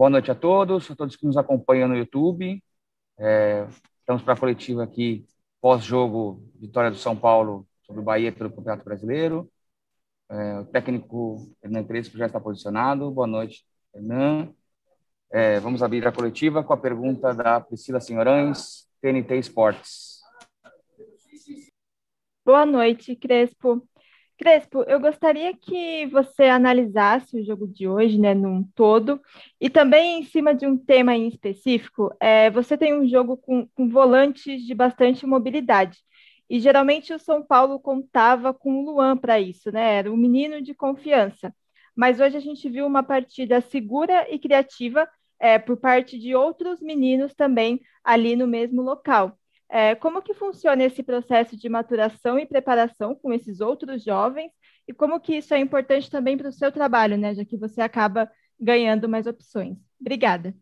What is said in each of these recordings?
Boa noite a todos, a todos que nos acompanham no YouTube. É, estamos para a coletiva aqui, pós-jogo, vitória do São Paulo sobre o Bahia pelo Campeonato Brasileiro. É, o técnico Hernan Crespo já está posicionado. Boa noite, Hernan. É, vamos abrir a coletiva com a pergunta da Priscila Senhorães, TNT Esportes. Boa noite, Crespo. Crespo, eu gostaria que você analisasse o jogo de hoje, né, num todo, e também em cima de um tema em específico. É, você tem um jogo com, com volantes de bastante mobilidade, e geralmente o São Paulo contava com o Luan para isso, né? Era um menino de confiança. Mas hoje a gente viu uma partida segura e criativa é, por parte de outros meninos também ali no mesmo local. É, como que funciona esse processo de maturação e preparação com esses outros jovens e como que isso é importante também para o seu trabalho, né, já que você acaba ganhando mais opções. Obrigada.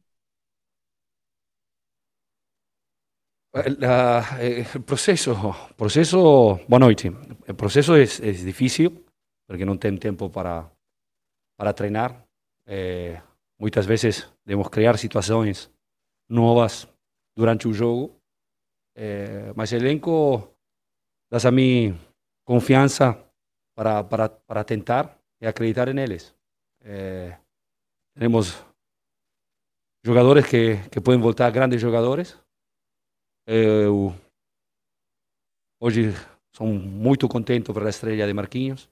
o processo, boa noite. O processo é, é difícil porque não tem tempo para para treinar. É, muitas vezes devemos criar situações novas durante o jogo mas elenco dá a mim confiança para, para, para tentar e acreditar neles. É, temos jogadores que, que podem voltar grandes jogadores. Eu, hoje sou muito contente pela estreia de Marquinhos.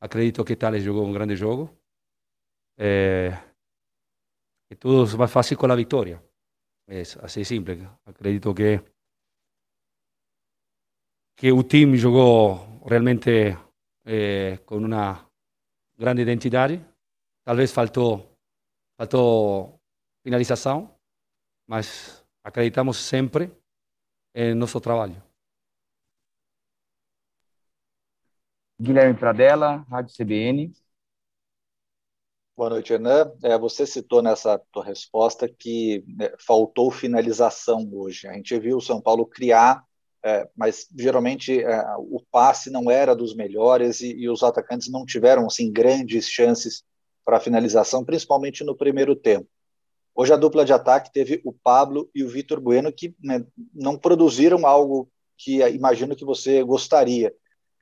Acredito que Thales jogou um grande jogo. É, e tudo fácil com a vitória. É assim simples. Acredito que que o time jogou realmente eh, com uma grande identidade. Talvez faltou, faltou finalização, mas acreditamos sempre em nosso trabalho. Guilherme Pradella, Rádio CBN. Boa noite, Hernan. É, você citou nessa tua resposta que né, faltou finalização hoje. A gente viu o São Paulo criar é, mas geralmente é, o passe não era dos melhores e, e, os atacantes não tiveram assim grandes chances para finalização, principalmente no primeiro tempo. Hoje a dupla de ataque teve o Pablo e o Vitor Bueno que né, não produziram algo que imagino que você gostaria.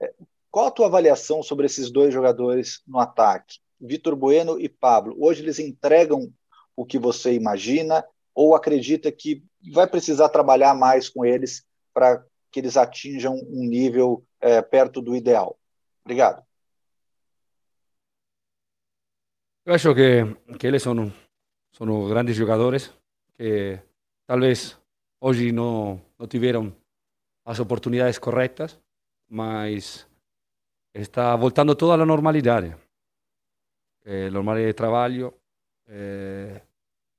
É, qual a tua avaliação sobre esses dois jogadores no ataque, Vitor Bueno e Pablo? Hoje eles entregam o que você imagina ou acredita que vai precisar trabalhar mais com eles para que eles atinjam um nível é, perto do ideal. Obrigado. Eu acho que, que eles são, são grandes jogadores que talvez hoje não, não tiveram as oportunidades corretas, mas está voltando toda a normalidade. Eh, normalidade de trabalho, eh,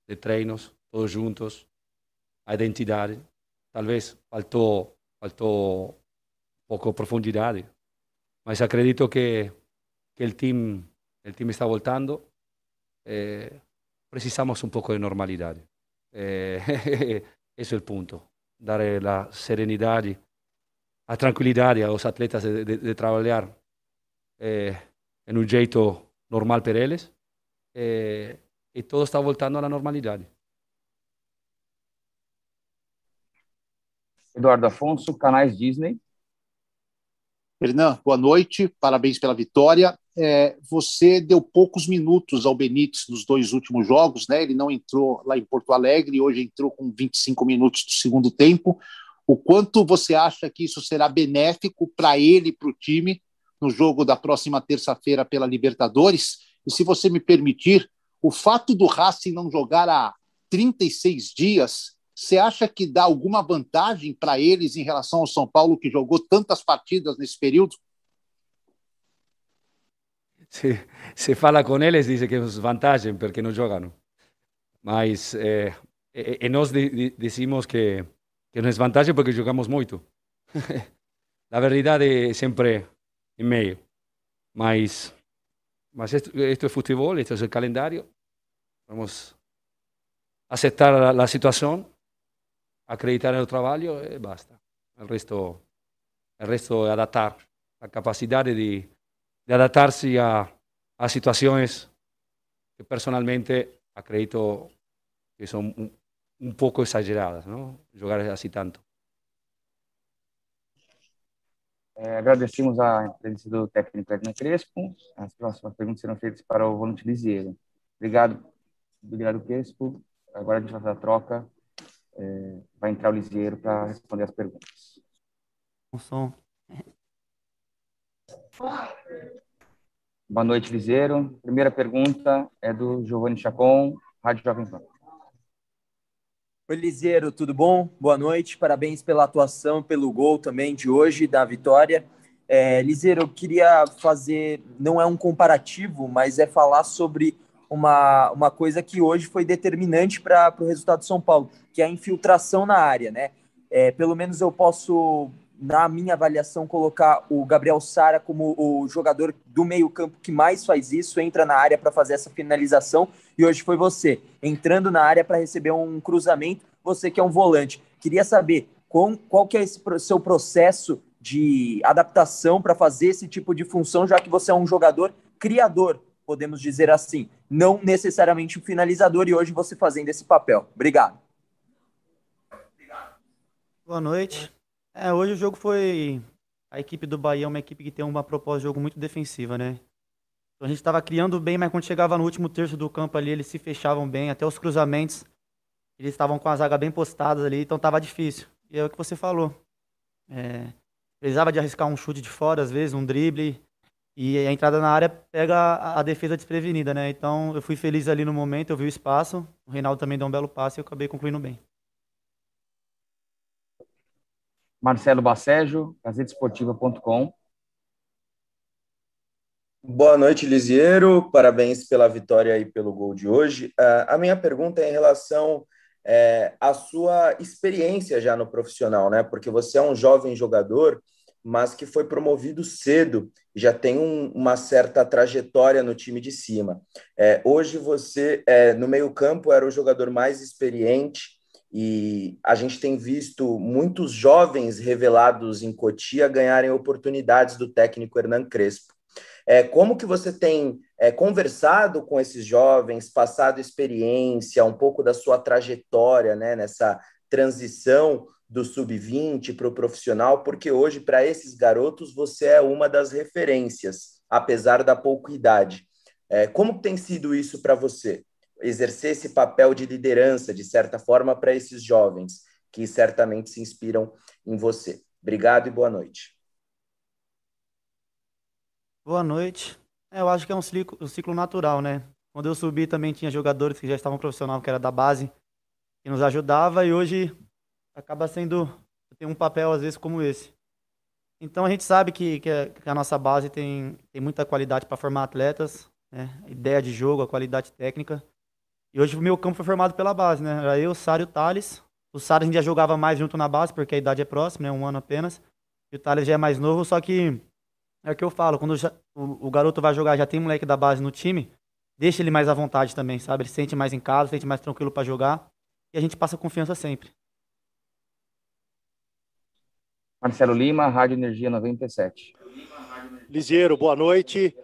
de treinos, todos juntos, a identidade. Talvez faltou, faltou pouco profundidade, mas acredito que, que o time, o time está voltando. Eh, precisamos um pouco de normalidade. Eh, esse é o ponto. Dar a serenidade, a tranquilidade aos atletas de, de, de trabalhar eh, em um jeito normal para eles. Eh, e tudo está voltando à normalidade. Eduardo Afonso, canais Disney. Hernan, boa noite, parabéns pela vitória. É, você deu poucos minutos ao Benítez nos dois últimos jogos, né? Ele não entrou lá em Porto Alegre, hoje entrou com 25 minutos do segundo tempo. O quanto você acha que isso será benéfico para ele e para o time no jogo da próxima terça-feira pela Libertadores? E se você me permitir, o fato do Racing não jogar há 36 dias você acha que dá alguma vantagem para eles em relação ao São Paulo, que jogou tantas partidas nesse período? Se, se fala com eles, dizem que é vantagem, porque não jogam. Mas é, e, nós dizemos que, que não é vantagem porque jogamos muito. a verdade é sempre em meio. Mas, mas isto, isto é futebol, isto é o calendário. Vamos aceitar a, a situação acreditar no trabalho e basta. O resto, o resto é adaptar, a capacidade de, de adaptar-se a, a situações que personalmente acredito que são um, um pouco exageradas, não? Jogar assim tanto. É, agradecemos a presença do técnico Edna Crespo. As próximas perguntas serão feitas para o volante Lisieiro. Obrigado, obrigado Crespo. Agora a gente vai fazer a troca. É, vai entrar o Lisieiro para responder as perguntas. O som. Boa noite, Liseiro. Primeira pergunta é do Giovanni Chacon, Rádio Jovem Pan. Oi, Liseiro, tudo bom? Boa noite, parabéns pela atuação, pelo gol também de hoje, da vitória. É, Liseiro, eu queria fazer, não é um comparativo, mas é falar sobre uma, uma coisa que hoje foi determinante para o resultado do São Paulo, que é a infiltração na área, né? É, pelo menos eu posso na minha avaliação, colocar o Gabriel Sara como o jogador do meio-campo que mais faz isso, entra na área para fazer essa finalização. E hoje foi você, entrando na área para receber um cruzamento, você que é um volante. Queria saber qual, qual que é esse seu processo de adaptação para fazer esse tipo de função, já que você é um jogador criador, podemos dizer assim, não necessariamente um finalizador, e hoje você fazendo esse papel. Obrigado. Boa noite. É, hoje o jogo foi. A equipe do Bahia é uma equipe que tem uma proposta de jogo muito defensiva, né? Então a gente estava criando bem, mas quando chegava no último terço do campo ali, eles se fechavam bem, até os cruzamentos, eles estavam com a zaga bem postadas ali, então estava difícil. E é o que você falou. É, precisava de arriscar um chute de fora, às vezes, um drible, e a entrada na área pega a, a defesa desprevenida, né? Então eu fui feliz ali no momento, eu vi o espaço, o Reinaldo também deu um belo passe e eu acabei concluindo bem. Marcelo Bacejo, gazetesportiva.com. Boa noite, Lisiero. Parabéns pela vitória e pelo gol de hoje. Uh, a minha pergunta é em relação é, à sua experiência já no profissional, né? Porque você é um jovem jogador, mas que foi promovido cedo já tem um, uma certa trajetória no time de cima. É, hoje você, é, no meio-campo, era o jogador mais experiente e a gente tem visto muitos jovens revelados em Cotia ganharem oportunidades do técnico Hernan Crespo. É, como que você tem é, conversado com esses jovens, passado experiência, um pouco da sua trajetória né, nessa transição do sub-20 para o profissional, porque hoje, para esses garotos, você é uma das referências, apesar da pouca idade. É, como tem sido isso para você? exercer esse papel de liderança, de certa forma, para esses jovens que certamente se inspiram em você. Obrigado e boa noite. Boa noite. É, eu acho que é um ciclo, um ciclo natural, né? Quando eu subi também tinha jogadores que já estavam profissionais, que era da base, que nos ajudava e hoje acaba sendo tem um papel às vezes como esse. Então a gente sabe que, que, a, que a nossa base tem, tem muita qualidade para formar atletas, né? ideia de jogo, a qualidade técnica. E hoje o meu campo foi formado pela base, né? Era eu, Sário e o Thales. O Sário a gente já jogava mais junto na base, porque a idade é próxima, né? Um ano apenas. E o Thales já é mais novo, só que é o que eu falo, quando já, o, o, garoto vai jogar, já tem moleque da base no time, deixa ele mais à vontade também, sabe? Ele se sente mais em casa, se sente mais tranquilo para jogar. E a gente passa confiança sempre. Marcelo Lima, Rádio Energia 97. Lisieiro, boa noite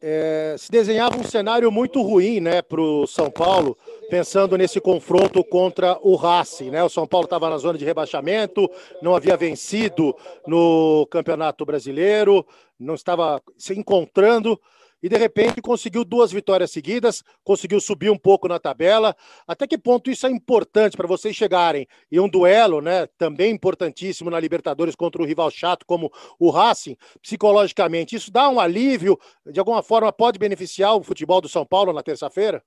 é, se desenhava um cenário muito ruim né, para o São Paulo, pensando nesse confronto contra o Racing. Né? O São Paulo estava na zona de rebaixamento, não havia vencido no Campeonato Brasileiro, não estava se encontrando e de repente conseguiu duas vitórias seguidas, conseguiu subir um pouco na tabela. Até que ponto isso é importante para vocês chegarem em um duelo, né, também importantíssimo na Libertadores contra um rival chato como o Racing, psicologicamente, isso dá um alívio, de alguma forma pode beneficiar o futebol do São Paulo na terça-feira?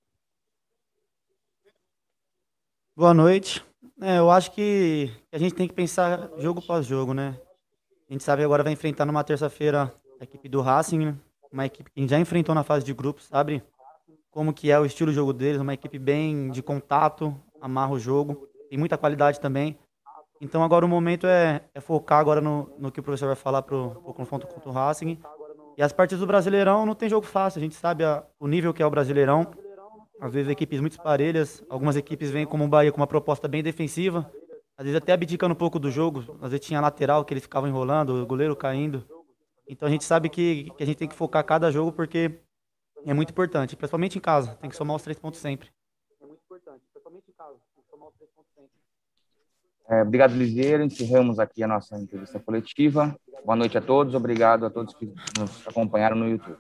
Boa noite. É, eu acho que a gente tem que pensar jogo após jogo, né? A gente sabe agora vai enfrentar numa terça-feira a equipe do Racing, né? Uma equipe que já enfrentou na fase de grupos, sabe como que é o estilo de jogo deles, uma equipe bem de contato, amarra o jogo, tem muita qualidade também. Então agora o momento é, é focar agora no, no, que o professor vai falar para o confronto contra o Racing. E as partidas do Brasileirão não tem jogo fácil, a gente sabe a, o nível que é o Brasileirão. Às vezes equipes muito parelhas, algumas equipes vêm como o Bahia com uma proposta bem defensiva, às vezes até abdicando um pouco do jogo, às vezes tinha lateral que eles ficavam enrolando, o goleiro caindo. Então a gente sabe que, que a gente tem que focar cada jogo porque é muito importante, principalmente em casa, tem que somar os três pontos sempre. É muito importante, principalmente em casa, tem que somar os três pontos sempre. É, obrigado, Liseiro. Encerramos aqui a nossa entrevista coletiva. Boa noite a todos. Obrigado a todos que nos acompanharam no YouTube.